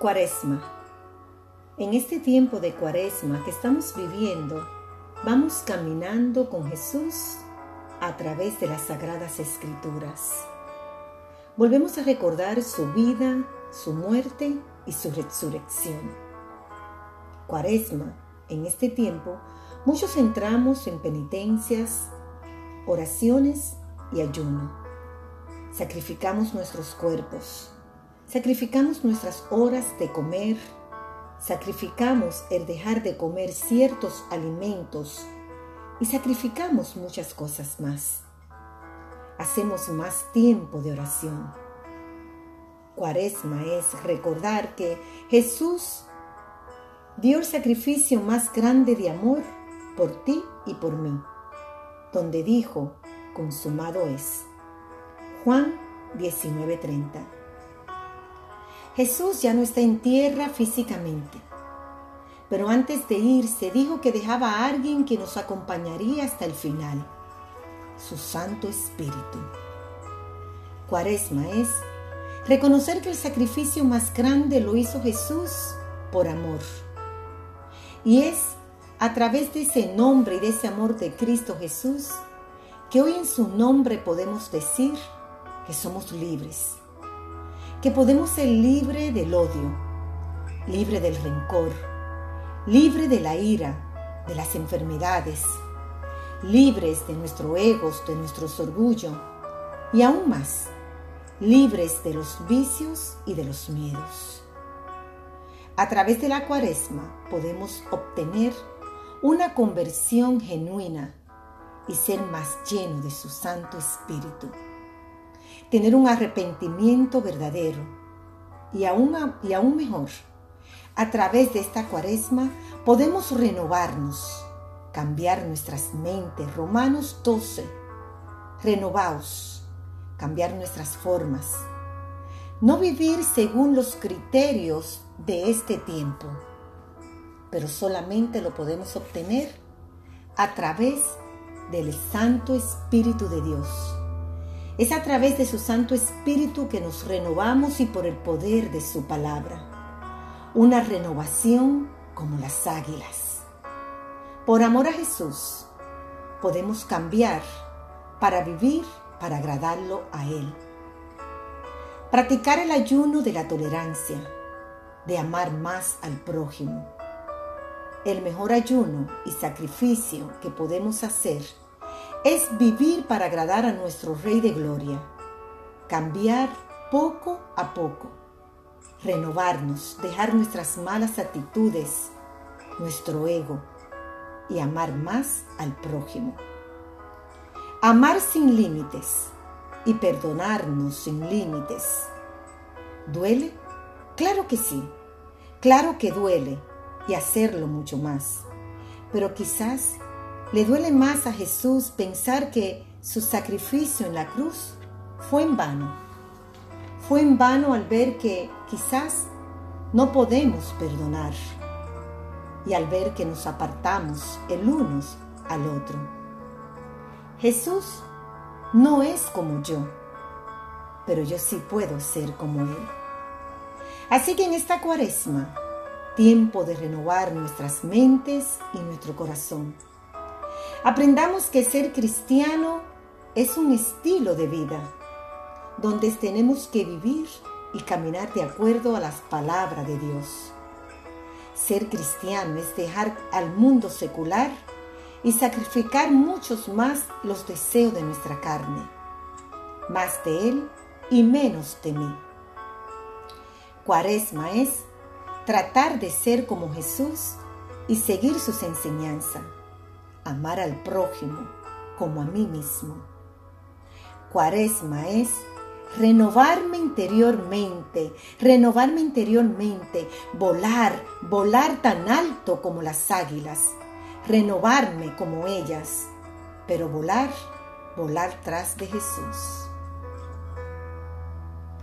Cuaresma. En este tiempo de Cuaresma que estamos viviendo, vamos caminando con Jesús a través de las sagradas escrituras. Volvemos a recordar su vida, su muerte y su resurrección. Cuaresma, en este tiempo, muchos entramos en penitencias, oraciones y ayuno. Sacrificamos nuestros cuerpos, Sacrificamos nuestras horas de comer, sacrificamos el dejar de comer ciertos alimentos y sacrificamos muchas cosas más. Hacemos más tiempo de oración. Cuaresma es recordar que Jesús dio el sacrificio más grande de amor por ti y por mí, donde dijo, consumado es. Juan 19:30 Jesús ya no está en tierra físicamente, pero antes de irse dijo que dejaba a alguien que nos acompañaría hasta el final, su Santo Espíritu. Cuaresma es reconocer que el sacrificio más grande lo hizo Jesús por amor. Y es a través de ese nombre y de ese amor de Cristo Jesús que hoy en su nombre podemos decir que somos libres que podemos ser libre del odio, libre del rencor, libre de la ira, de las enfermedades, libres de nuestro ego, de nuestros orgullo y aún más, libres de los vicios y de los miedos. A través de la cuaresma podemos obtener una conversión genuina y ser más lleno de su Santo Espíritu tener un arrepentimiento verdadero y aún, y aún mejor, a través de esta cuaresma podemos renovarnos, cambiar nuestras mentes. Romanos 12, renovaos, cambiar nuestras formas, no vivir según los criterios de este tiempo, pero solamente lo podemos obtener a través del Santo Espíritu de Dios es a través de su Santo Espíritu que nos renovamos y por el poder de su palabra. Una renovación como las águilas. Por amor a Jesús, podemos cambiar para vivir, para agradarlo a Él. Practicar el ayuno de la tolerancia, de amar más al prójimo. El mejor ayuno y sacrificio que podemos hacer es vivir para agradar a nuestro Rey de Gloria, cambiar poco a poco, renovarnos, dejar nuestras malas actitudes, nuestro ego y amar más al prójimo. Amar sin límites y perdonarnos sin límites. ¿Duele? Claro que sí, claro que duele y hacerlo mucho más, pero quizás le duele más a Jesús pensar que su sacrificio en la cruz fue en vano. Fue en vano al ver que quizás no podemos perdonar y al ver que nos apartamos el unos al otro. Jesús no es como yo, pero yo sí puedo ser como Él. Así que en esta cuaresma, tiempo de renovar nuestras mentes y nuestro corazón Aprendamos que ser cristiano es un estilo de vida, donde tenemos que vivir y caminar de acuerdo a las palabras de Dios. Ser cristiano es dejar al mundo secular y sacrificar muchos más los deseos de nuestra carne, más de Él y menos de mí. Cuaresma es tratar de ser como Jesús y seguir sus enseñanzas amar al prójimo como a mí mismo. Cuaresma es renovarme interiormente, renovarme interiormente, volar, volar tan alto como las águilas, renovarme como ellas, pero volar, volar tras de Jesús.